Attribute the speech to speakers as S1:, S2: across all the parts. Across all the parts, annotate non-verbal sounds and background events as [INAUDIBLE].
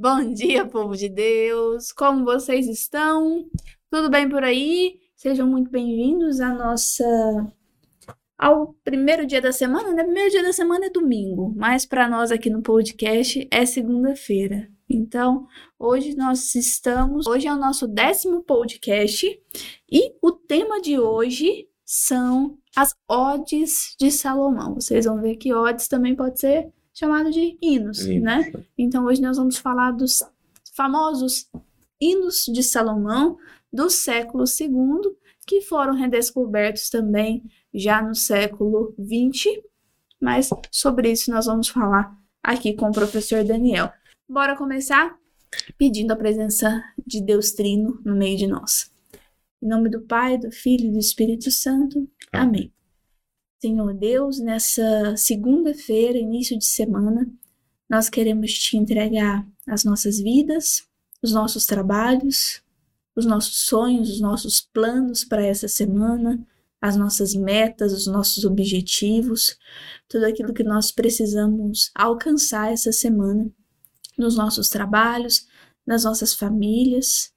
S1: Bom dia, povo de Deus! Como vocês estão? Tudo bem por aí? Sejam muito bem-vindos à nossa ao primeiro dia da semana, né? Primeiro dia da semana é domingo, mas para nós aqui no podcast é segunda-feira. Então, hoje nós estamos, hoje é o nosso décimo podcast e o tema de hoje são as odes de Salomão. Vocês vão ver que odes também pode ser chamado de hinos, hinos, né? Então hoje nós vamos falar dos famosos hinos de Salomão do século II, que foram redescobertos também já no século XX, mas sobre isso nós vamos falar aqui com o professor Daniel. Bora começar pedindo a presença de Deus Trino no meio de nós. Em nome do Pai, do Filho e do Espírito Santo. Amém. Senhor Deus, nessa segunda-feira, início de semana, nós queremos te entregar as nossas vidas, os nossos trabalhos, os nossos sonhos, os nossos planos para essa semana, as nossas metas, os nossos objetivos, tudo aquilo que nós precisamos alcançar essa semana nos nossos trabalhos, nas nossas famílias.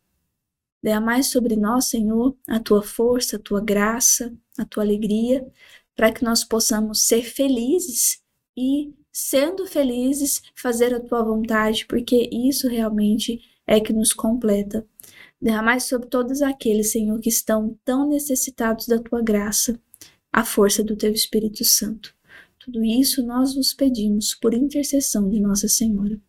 S1: mais sobre nós, Senhor, a tua força, a tua graça, a tua alegria, para que nós possamos ser felizes e, sendo felizes, fazer a tua vontade, porque isso realmente é que nos completa. Derramai sobre todos aqueles, Senhor, que estão tão necessitados da tua graça, a força do teu Espírito Santo. Tudo isso nós vos pedimos por intercessão de Nossa Senhora.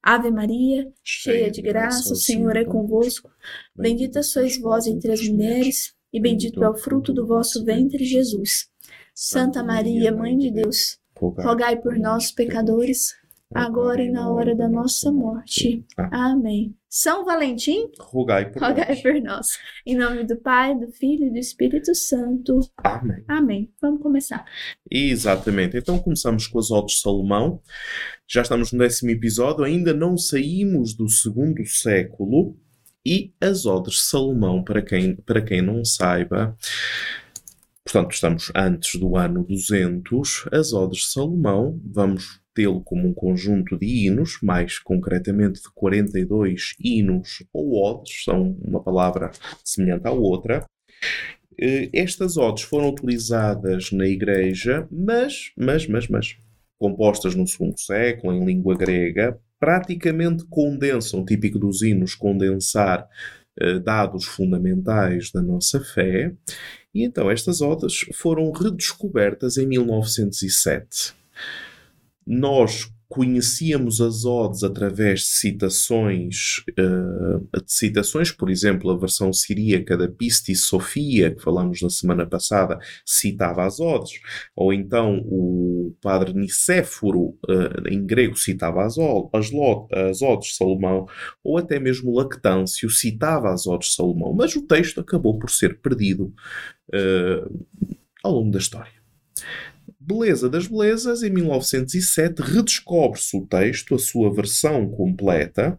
S1: Ave Maria, cheia de graça, o Senhor é convosco. Bendita sois vós entre as mulheres, e bendito é o fruto do vosso ventre, Jesus. Santa Maria, Mãe de Deus, rogai por nós, pecadores, agora e na hora da nossa morte. Amém. São Valentim,
S2: rogai por
S1: rogai nós. por nós. Em nome do Pai, do Filho e do Espírito Santo.
S2: Amém.
S1: Amém. Vamos começar.
S2: Exatamente. Então começamos com as Odes de Salomão. Já estamos no décimo episódio, ainda não saímos do segundo século. E as Odes de Salomão, para quem, para quem não saiba, Portanto, estamos antes do ano 200. As Odes de Salomão, vamos tê-lo como um conjunto de hinos, mais concretamente de 42 hinos ou odes, são uma palavra semelhante à outra. Eh, estas odes foram utilizadas na Igreja, mas, mas, mas, mas, compostas no segundo século, em língua grega, praticamente condensam, típico dos hinos, condensar eh, dados fundamentais da nossa fé e então estas odas foram redescobertas em 1907. Nós conhecíamos as odes através de citações, uh, de citações, por exemplo, a versão siríaca da Pistis Sofia, que falamos na semana passada, citava as odes, ou então o padre Nicéforo, uh, em grego, citava as, as, as odes de Salomão, ou até mesmo Lactâncio citava as odes de Salomão, mas o texto acabou por ser perdido uh, ao longo da história. Beleza das Belezas, em 1907, redescobre-se o texto, a sua versão completa,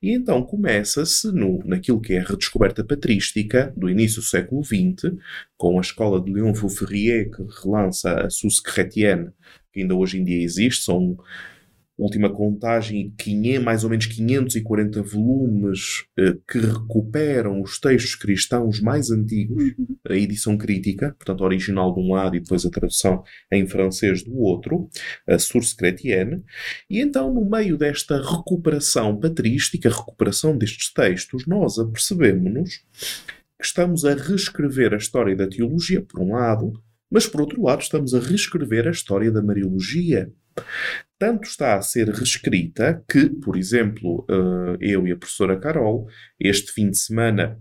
S2: e então começa-se naquilo que é a redescoberta patrística do início do século XX, com a escola de Léon Fauferrier, que relança a Source Chrétienne, que ainda hoje em dia existe, são última contagem, mais ou menos 540 volumes eh, que recuperam os textos cristãos mais antigos, uhum. a edição crítica, portanto, original de um lado e depois a tradução em francês do outro, a Source Chrétienne, e então, no meio desta recuperação patrística, recuperação destes textos, nós apercebemos-nos que estamos a reescrever a história da teologia, por um lado, mas por outro lado, estamos a reescrever a história da Mariologia tanto está a ser reescrita que, por exemplo, eh, eu e a professora Carol, este fim de semana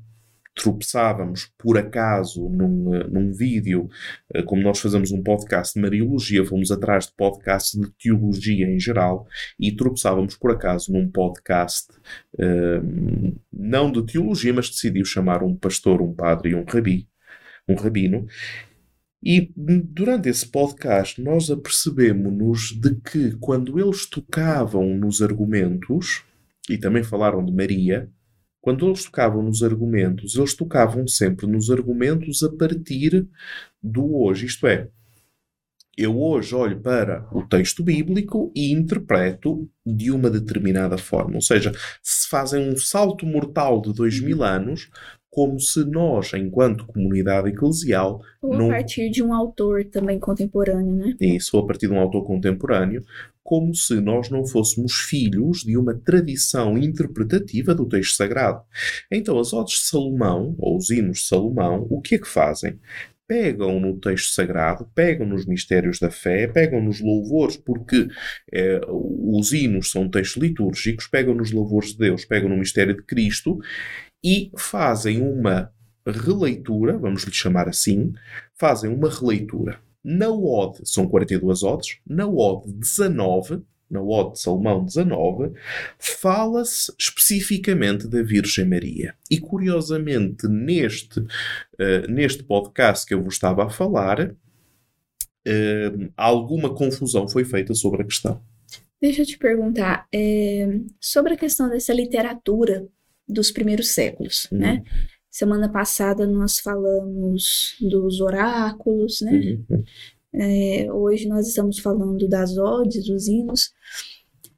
S2: tropeçávamos por acaso num, eh, num vídeo, eh, como nós fazemos um podcast de Mariologia, fomos atrás de podcasts de teologia em geral e tropeçávamos por acaso num podcast não de teologia, mas decidiu chamar um pastor, um padre e um rabi, um rabino, e durante esse podcast nós apercebemos-nos de que quando eles tocavam nos argumentos, e também falaram de Maria, quando eles tocavam nos argumentos, eles tocavam sempre nos argumentos a partir do hoje. Isto é, Eu hoje olho para o texto bíblico e interpreto de uma determinada forma. Ou seja, se fazem um salto mortal de dois mil anos, como se nós, enquanto comunidade eclesial,
S1: Ou
S2: não
S1: a partir de um autor também contemporâneo, né?
S2: isso a partir de um autor contemporâneo, como se nós não fôssemos filhos de uma tradição interpretativa do texto sagrado. Então, as odes de Salomão, ou os hinos de Salomão, o que é que fazem? Pegam no texto sagrado, pegam nos mistérios da fé, pegam nos louvores, porque eh, os hinos são textos litúrgicos, pegam nos louvores de Deus, pegam no mistério de Cristo e fazem uma releitura, vamos lhe chamar assim, fazem uma releitura. Na Ode, são 42 odes, na Ode 19, na Ode de Salomão 19, fala-se especificamente da Virgem Maria. E curiosamente, neste, eh, neste podcast que eu vos estava a falar, eh, alguma confusão foi feita sobre a questão.
S1: Deixa eu te perguntar é, sobre a questão dessa literatura dos primeiros séculos,
S2: Uhum.
S1: né? Semana passada nós falamos dos oráculos, né?
S2: Uhum.
S1: É, hoje nós estamos falando das odes, dos hinos.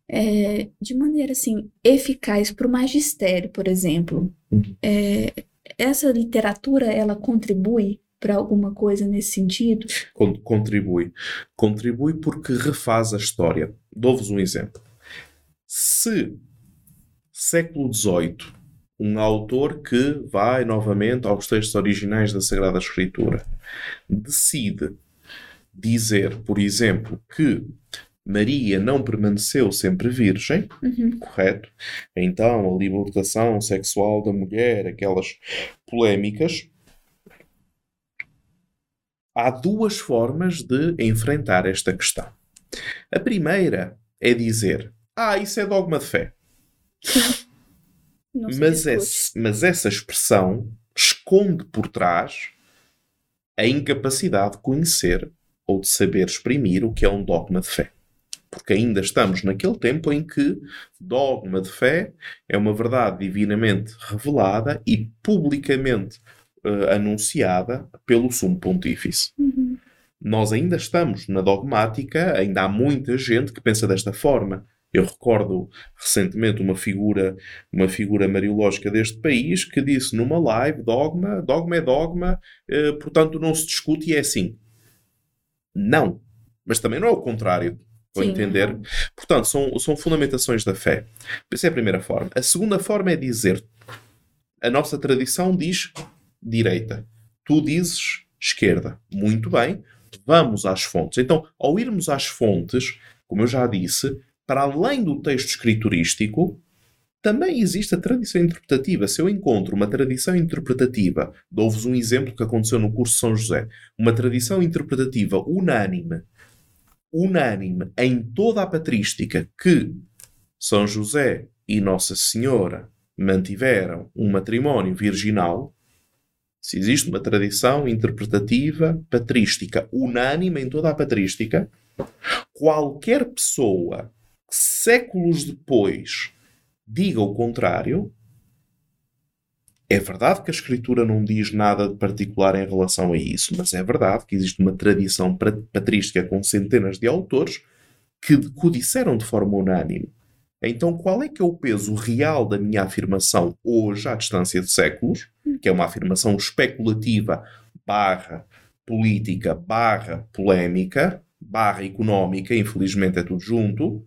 S1: É, de maneira assim eficaz para o magistério, por exemplo.
S2: Uhum.
S1: É, essa literatura ela contribui para alguma coisa nesse sentido?
S2: Con- contribui. Contribui porque refaz a história. Dou-vos um exemplo. Se século XVIII, um autor que vai novamente aos textos originais da Sagrada Escritura, decide dizer, por exemplo, que Maria não permaneceu sempre virgem,
S1: Uhum.
S2: correto? Então, a libertação sexual da mulher, aquelas polémicas. Há duas formas de enfrentar esta questão. A primeira é dizer: Ah, isso é dogma de fé. [LAUGHS] Mas, esse- mas essa expressão esconde por trás a incapacidade de conhecer ou de saber exprimir o que é um dogma de fé. Porque ainda estamos naquele tempo em que dogma de fé é uma verdade divinamente revelada e publicamente eh, anunciada pelo Sumo Pontífice.
S1: Uhum.
S2: Nós ainda estamos na dogmática, ainda há muita gente que pensa desta forma. Eu recordo recentemente uma figura, uma figura mariológica deste país que disse numa live: dogma, dogma é dogma, eh, portanto não se discute e é assim. Não. Mas também não é o contrário. Vou
S1: Sim,
S2: entender? Portanto, são, são fundamentações da fé. Essa é a primeira forma. A segunda forma é dizer: a nossa tradição diz direita. Tu dizes esquerda. Muito bem, vamos às fontes. Então, ao irmos às fontes, como eu já disse, para além do texto escriturístico, também existe a tradição interpretativa. Se eu encontro uma tradição interpretativa, dou-vos um exemplo que aconteceu no curso São José, uma tradição interpretativa unânime, unânime em toda a patrística que São José e Nossa Senhora mantiveram um matrimónio virginal, se existe uma tradição interpretativa patrística unânime em toda a patrística, qualquer pessoa que séculos depois diga o contrário, é verdade que a Escritura não diz nada de particular em relação a isso, mas é verdade que existe uma tradição patrística com centenas de autores que o disseram de forma unânime. Então, qual é que é o peso real da minha afirmação hoje, à distância de séculos, que é uma afirmação especulativa, barra política, barra polémica, barra económica, infelizmente é tudo junto,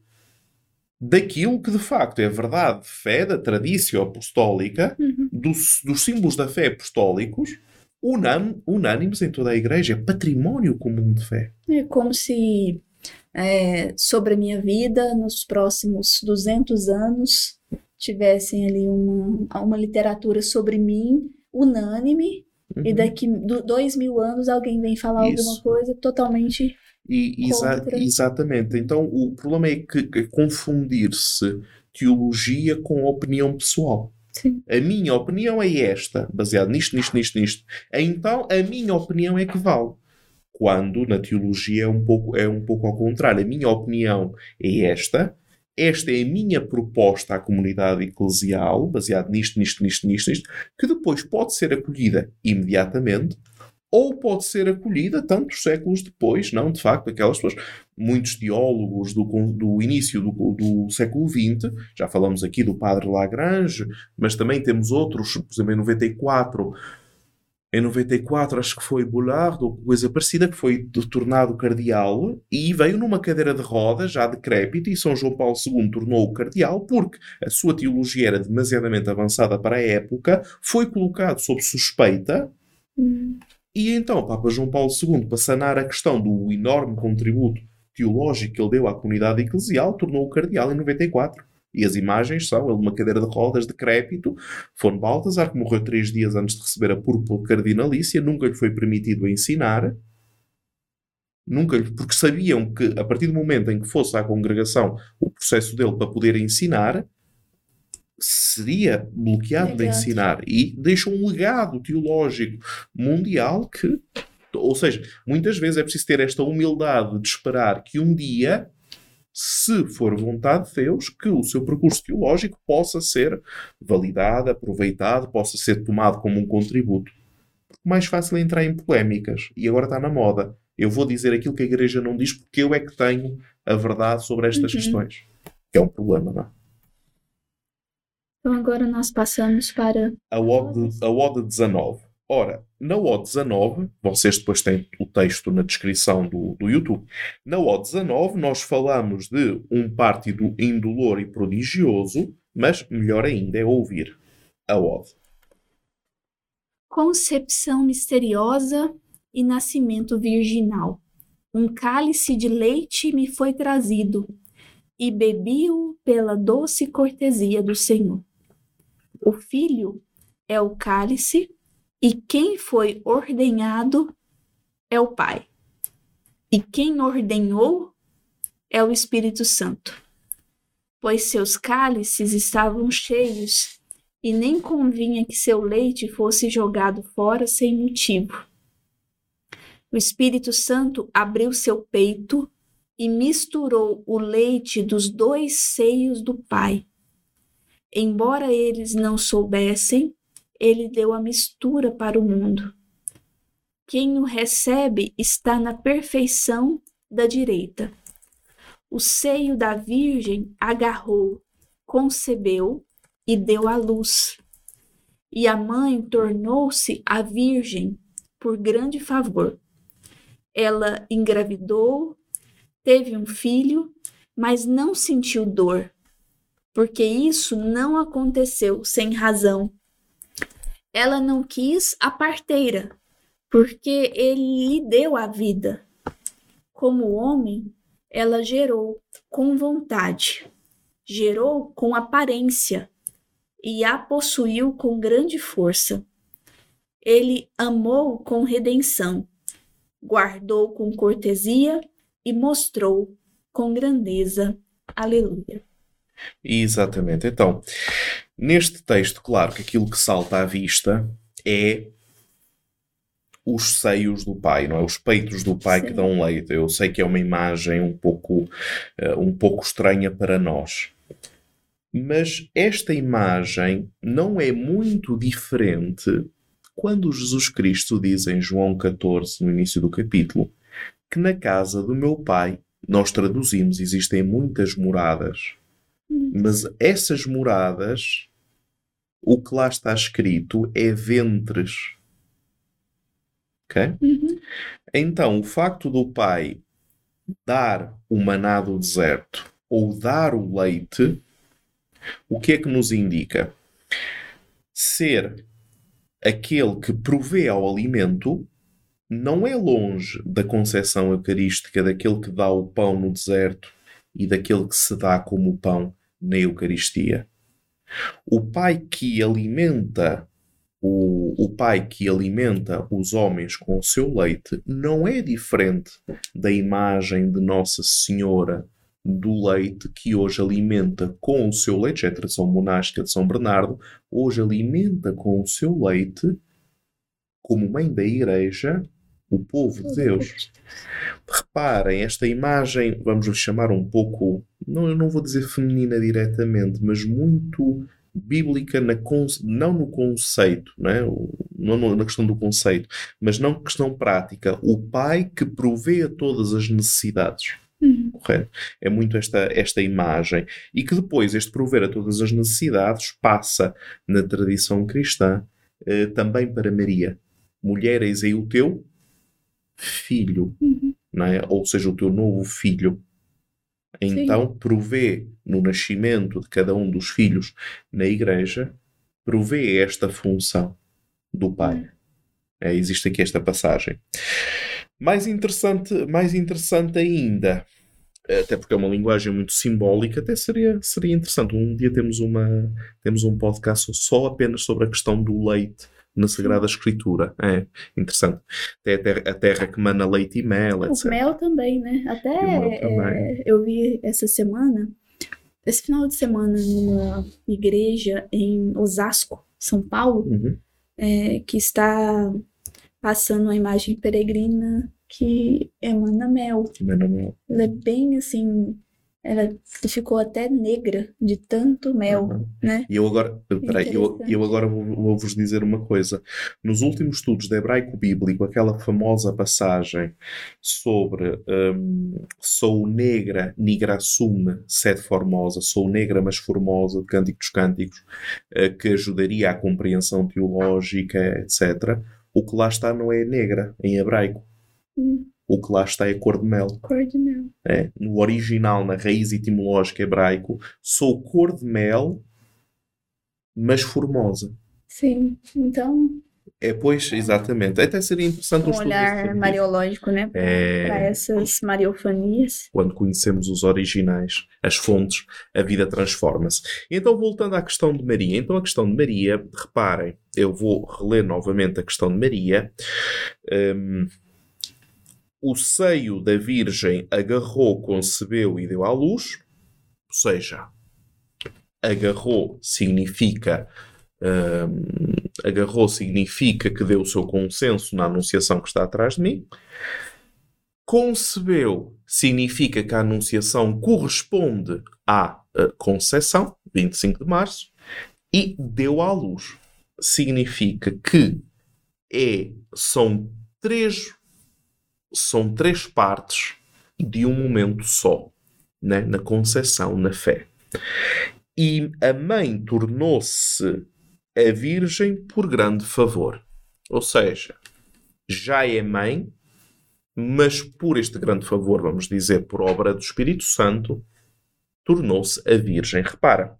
S2: daquilo que de facto é verdade de fé, da tradição apostólica,
S1: Uhum.
S2: dos, dos símbolos da fé apostólicos, unam, unânimes em toda a igreja, património comum de fé.
S1: É como se é, sobre a minha vida, nos próximos 200 anos, tivessem ali uma, uma literatura sobre mim, unânime, e
S2: Uhum.
S1: daqui do, dois mil anos alguém vem falar
S2: Isso.
S1: alguma coisa totalmente.
S2: E, exa- exatamente. Então, o problema é que, que confundir-se teologia com opinião pessoal.
S1: Sim.
S2: A minha opinião é esta, baseado nisto, nisto, nisto, nisto. Então, a minha opinião é que vale. Quando na teologia é um pouco, é um pouco ao contrário. A minha opinião é esta. Esta é a minha proposta à comunidade eclesial, baseado nisto, nisto, nisto, nisto, nisto, que depois pode ser acolhida imediatamente ou pode ser acolhida tantos séculos depois, não, de facto, aquelas pessoas, muitos teólogos do, do início do, do século XX, já falamos aqui do padre Lagrange, mas também temos outros, por exemplo, em 94, em 94 acho que foi Boulard ou coisa parecida, que foi tornado cardeal e veio numa cadeira de rodas, já decrépito, e São João Paulo II tornou-o cardeal porque a sua teologia era demasiadamente avançada para a época, foi colocado sob suspeita.
S1: Hum.
S2: E então, Papa João Paulo II, para sanar a questão do enorme contributo teológico que ele deu à comunidade eclesial, tornou-o cardeal em 94. E as imagens são ele numa cadeira de rodas, decrépito, Fone Baltasar, que morreu três dias antes de receber a púrpura cardinalícia, nunca lhe foi permitido ensinar, nunca lhe, porque sabiam que a partir do momento em que fosse à congregação o processo dele para poder ensinar, seria bloqueado de ensinar e deixa um legado teológico mundial que, ou seja, muitas vezes é preciso ter esta humildade de esperar que um dia, se for vontade de Deus, que o seu percurso teológico possa ser validado, aproveitado, possa ser tomado como um contributo. Mais fácil é entrar em polémicas e agora está na moda. Eu vou dizer aquilo que a igreja não diz porque eu é que tenho a verdade sobre estas uhum. questões. Que é um problema, não é?
S1: Então agora nós passamos para
S2: a Ode, a Ode 19. Ora, na Ode 19, vocês depois têm o texto na descrição do, do YouTube. Na Ode 19, nós falamos de um partido indolor e prodigioso, mas melhor ainda é ouvir a Ode.
S1: Concepção misteriosa e nascimento virginal. Um cálice de leite me foi trazido, e bebi-o pela doce cortesia do Senhor. O filho é o cálice e quem foi ordenhado é o Pai. E quem ordenhou é o Espírito Santo. Pois seus cálices estavam cheios e nem convinha que seu leite fosse jogado fora sem motivo. O Espírito Santo abriu seu peito e misturou o leite dos dois seios do Pai Embora eles não soubessem, ele deu a mistura para o mundo. Quem o recebe está na perfeição da direita. O seio da Virgem agarrou, concebeu e deu à luz. E a mãe tornou-se a Virgem por grande favor. Ela engravidou, teve um filho, mas não sentiu dor porque isso não aconteceu sem razão. Ela não quis a parteira, porque ele lhe deu a vida. Como homem, ela gerou com vontade, gerou com aparência e a possuiu com grande força. Ele amou com redenção, guardou com cortesia e mostrou com grandeza. Aleluia.
S2: Exatamente. Então, neste texto, claro que aquilo que salta à vista é os seios do pai, não é? Os peitos do pai Sim. que dão leite. Eu sei que é uma imagem um pouco, uh, um pouco estranha para nós. Mas esta imagem não é muito diferente quando Jesus Cristo diz em João 14, no início do capítulo, que na casa do meu pai, nós traduzimos, existem muitas moradas. Mas essas moradas, o que lá está escrito é ventres. Ok?
S1: Uhum.
S2: Então, o facto do pai dar o maná do deserto ou dar o leite, o que é que nos indica? Ser aquele que provê ao alimento não é longe da concepção eucarística daquele que dá o pão no deserto e daquele que se dá como pão na Eucaristia. O Pai que alimenta o, o pai que alimenta os homens com o seu leite não é diferente da imagem de Nossa Senhora do leite que hoje alimenta com o seu leite, é a tradição monástica de São Bernardo, hoje alimenta com o seu leite, como mãe da Igreja, o povo de Deus. Reparem, esta imagem, vamos lhe chamar um pouco, não, eu não vou dizer feminina diretamente, mas muito bíblica, na, não no conceito, né? não na questão do conceito, mas não questão prática. O pai que provê a todas as necessidades.
S1: Uhum.
S2: Correto? É muito esta, esta imagem. E que depois este prover a todas as necessidades passa na tradição cristã eh, também para Maria. Mulher, eis aí o teu filho,
S1: Uhum.
S2: não é? ou seja, o teu novo filho. Então, provê no nascimento de cada um dos filhos na igreja, provê esta função do pai. É, existe aqui esta passagem. Mais interessante, mais interessante ainda, até porque é uma linguagem muito simbólica, até seria, seria interessante. Um dia temos, uma, temos um podcast só apenas sobre a questão do leite na Sagrada Escritura. É interessante. Até a terra, a terra que mana leite e mel,
S1: O
S2: etc.
S1: mel também, né? Até
S2: o
S1: é,
S2: também.
S1: eu vi essa semana, esse final de semana, numa igreja em Osasco, São Paulo,
S2: Uhum.
S1: é, que está passando uma imagem peregrina que emana mel.
S2: Mana mel.
S1: Ela é bem assim. Ela ficou até negra de tanto mel,
S2: Uhum.
S1: né?
S2: E eu agora, peraí, eu, eu agora vou- vou-vos dizer uma coisa. Nos últimos estudos de hebraico bíblico, aquela famosa passagem sobre hum, sou negra, nigra assume, sede formosa, sou negra, mas formosa, de Cântico dos Cânticos, eh, que ajudaria à compreensão teológica, etc. O que lá está não é negra, em hebraico.
S1: Hum,
S2: O que lá está é cor de mel.
S1: cor de mel.
S2: É, no original, na raiz etimológica hebraico, sou cor de mel, mas formosa.
S1: Sim, então,
S2: É, pois, exatamente. Até seria interessante
S1: um
S2: estudo nesse
S1: olhar mariológico, né? Para
S2: É,
S1: essas mariofanias.
S2: quando conhecemos os originais, as fontes, a vida transforma-se. Então, voltando à questão de Maria. Então, a questão de Maria, reparem, eu vou reler novamente a questão de Maria. Hum, o seio da Virgem agarrou, concebeu e deu à luz. Ou seja, agarrou significa. hum, agarrou significa que deu o seu consenso na anunciação que está atrás de mim. Concebeu significa que a anunciação corresponde à eh, concepção, 25 de março, e deu à luz. Significa que é, são três são três partes de um momento só, né? na concepção, na fé. E a mãe tornou-se a virgem por grande favor. Ou seja, já é mãe, mas por este grande favor, vamos dizer, por obra do Espírito Santo, tornou-se a virgem. Repara,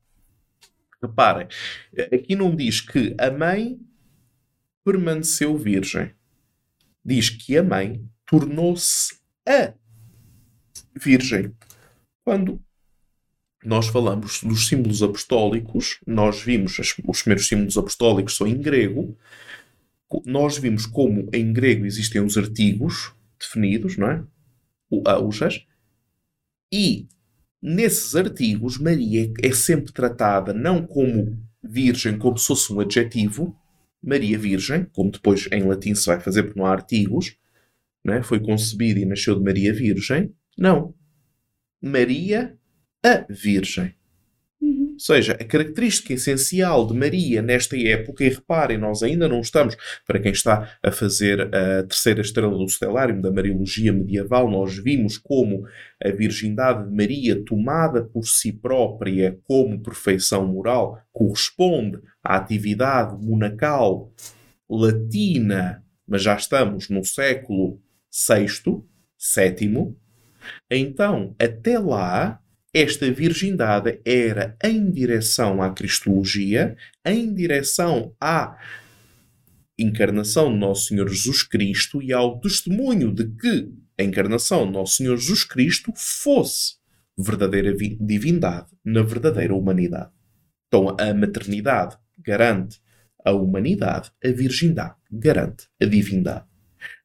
S2: reparem, aqui não diz que a mãe permaneceu virgem. Diz que a mãe tornou-se a virgem. Quando nós falamos dos símbolos apostólicos, nós vimos os primeiros símbolos apostólicos são em grego. Nós vimos como em grego existem os artigos definidos, não é? O a, os as. E nesses artigos, Maria é sempre tratada não como virgem, como se fosse um adjetivo, Maria Virgem, como depois em latim se vai fazer porque não há artigos, é? foi concebida e nasceu de Maria Virgem. Não. Maria a Virgem.
S1: Uhum.
S2: Ou seja, a característica essencial de Maria nesta época, e reparem, nós ainda não estamos, para quem está a fazer a terceira estrela do Stellarium da Mariologia medieval, nós vimos como a virgindade de Maria, tomada por si própria como perfeição moral, corresponde à atividade monacal latina, mas já estamos no século VI, VII. Então, até lá, esta virgindade era em direção à Cristologia, em direção à encarnação de Nosso Senhor Jesus Cristo e ao testemunho de que a encarnação de Nosso Senhor Jesus Cristo fosse verdadeira vi- divindade na verdadeira humanidade. Então, a maternidade garante a humanidade, a virgindade garante a divindade.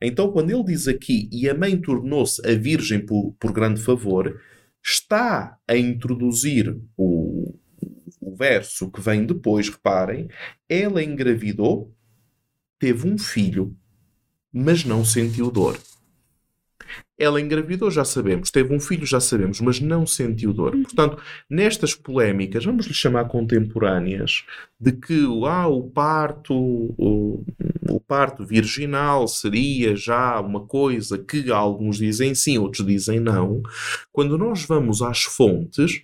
S2: Então, quando ele diz aqui, e a mãe tornou-se a virgem por, por grande favor, está a introduzir o, o verso que vem depois, reparem, ela engravidou, teve um filho, mas não sentiu dor. Ela engravidou, já sabemos. Teve um filho, já sabemos, mas não sentiu dor. Portanto, nestas polémicas, vamos lhe chamar contemporâneas, de que ah, o parto, o, o parto virginal seria já uma coisa que alguns dizem sim, outros dizem não. Quando nós vamos às fontes,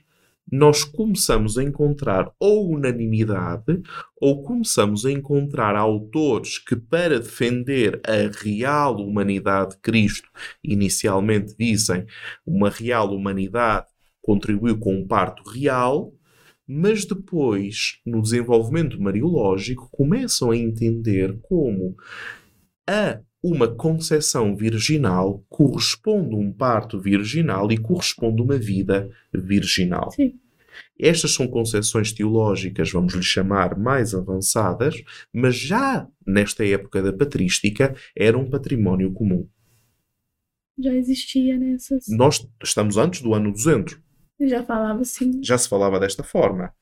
S2: nós começamos a encontrar ou unanimidade ou começamos a encontrar autores que, para defender a real humanidade de Cristo, inicialmente dizem uma real humanidade contribuiu com um parto real, mas depois, no desenvolvimento mariológico, começam a entender como a uma concepção virginal corresponde um parto virginal e corresponde uma vida virginal.
S1: Sim.
S2: Estas são concepções teológicas, vamos lhe chamar, mais avançadas, mas já nesta época da patrística era um património comum.
S1: Já existia nessas.
S2: Nós estamos antes do ano 200.
S1: Já falava assim.
S2: Já se falava desta forma.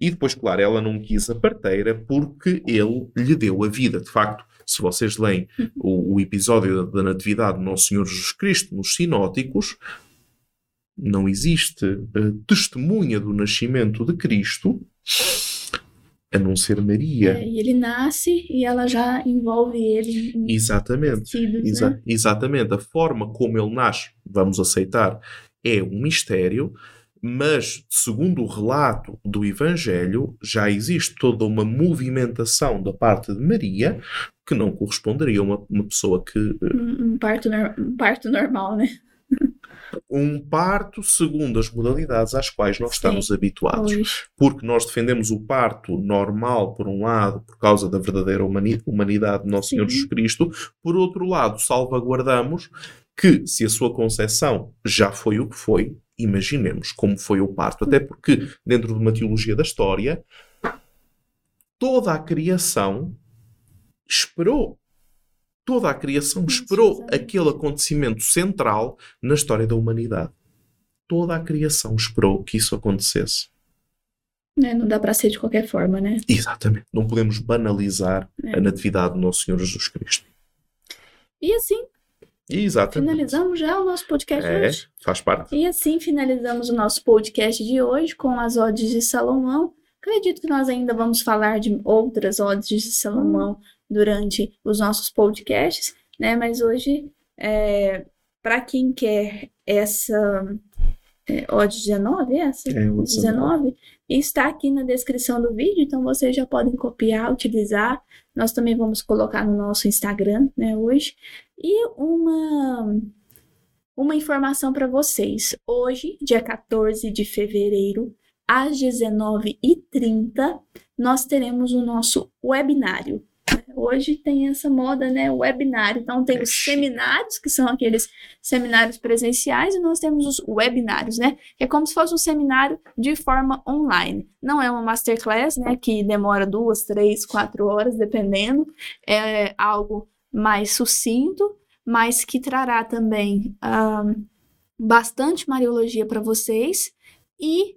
S2: E depois, claro, ela não quis a parteira porque ele lhe deu a vida. De facto, se vocês leem o, o episódio da, da Natividade do Nosso Senhor Jesus Cristo nos Sinóticos, não existe uh, testemunha do nascimento de Cristo a não ser Maria.
S1: É, e ele nasce e ela já envolve ele em
S2: Exatamente.
S1: tecidos,
S2: Exa-
S1: né?
S2: Exatamente. A forma como ele nasce, vamos aceitar, é um mistério, mas segundo o relato do Evangelho, já existe toda uma movimentação da parte de Maria que não corresponderia a uma, uma pessoa que. eh,
S1: Um, um parto, um parto normal, né?
S2: Um parto segundo as modalidades às quais nós
S1: Sim.
S2: estamos habituados.
S1: Hoje.
S2: Porque nós defendemos o parto normal, por um lado, por causa da verdadeira humani- humanidade de Nosso Senhor
S1: Sim.
S2: Jesus Cristo, por outro lado, salvaguardamos que, se a sua concepção já foi o que foi, imaginemos como foi o parto. Até porque, dentro de uma teologia da história, toda a criação esperou. Toda a criação esperou aquele acontecimento central na história da humanidade. Toda a criação esperou que isso acontecesse.
S1: Né? Não dá pra ser de qualquer forma, né?
S2: Exatamente. Não podemos banalizar
S1: É.
S2: a natividade do nosso Senhor Jesus Cristo.
S1: E assim,
S2: Exatamente.
S1: finalizamos já o nosso podcast
S2: É,
S1: hoje.
S2: faz parte.
S1: E assim finalizamos o nosso podcast de hoje com as odes de Salomão. Acredito que nós ainda vamos falar de outras odes de Salomão durante os nossos podcasts, né? Mas hoje, é, para quem quer essa é, ode 19, é essa?
S2: É, o
S1: 19, está aqui na descrição do vídeo, então vocês já podem copiar, utilizar. Nós também vamos colocar no nosso Instagram, né, hoje. E uma uma informação para vocês. Hoje, dia 14 de fevereiro, às 19h30, nós teremos o nosso webinário. Hoje tem essa moda, né? Webinário. Então, tem os seminários, que são aqueles seminários presenciais, e nós temos os webinários, né? Que é como se fosse um seminário de forma online. Não é uma masterclass, né? Que demora duas, três, quatro horas, dependendo. É algo mais sucinto, mas que trará também ah, bastante Mariologia para vocês. E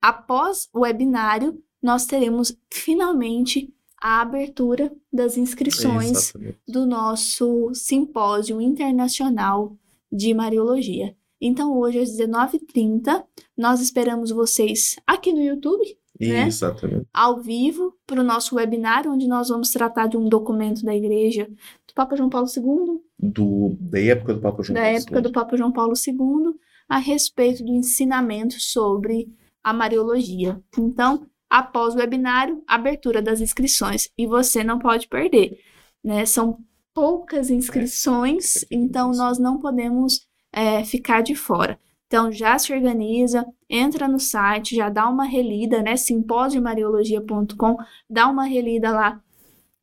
S1: após o webinário, nós teremos finalmente a abertura das inscrições
S2: Exatamente.
S1: do nosso simpósio internacional de Mariologia. Então, hoje às 19h30, nós esperamos vocês aqui no YouTube, né?
S2: Exatamente.
S1: ao vivo, para o nosso webinário, onde nós vamos tratar de um documento da Igreja do Papa João Paulo II,
S2: Do, da época do Papa João
S1: da
S2: Paulo
S1: época
S2: II.
S1: do Papa João Paulo II, a respeito do ensinamento sobre a Mariologia. Então, após o webinário, abertura das inscrições. E você não pode perder, né? São poucas inscrições, então nós não podemos é, ficar de fora. Então, já se organiza, entra no site, já dá uma relida, né? simposiomariologia.com, dá uma relida lá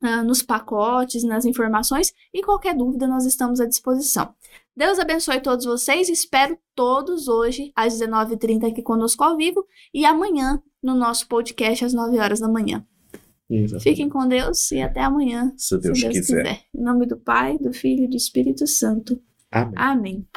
S1: ah, nos pacotes, nas informações e qualquer dúvida nós estamos à disposição. Deus abençoe todos vocês, espero todos hoje às 19h30 aqui conosco ao vivo e amanhã no nosso podcast às 9 horas da manhã.
S2: Exatamente.
S1: Fiquem com Deus e até amanhã,
S2: Se Deus,
S1: se Deus
S2: quiser.
S1: quiser. Em nome do Pai, do Filho e do Espírito Santo.
S2: Amém.
S1: Amém.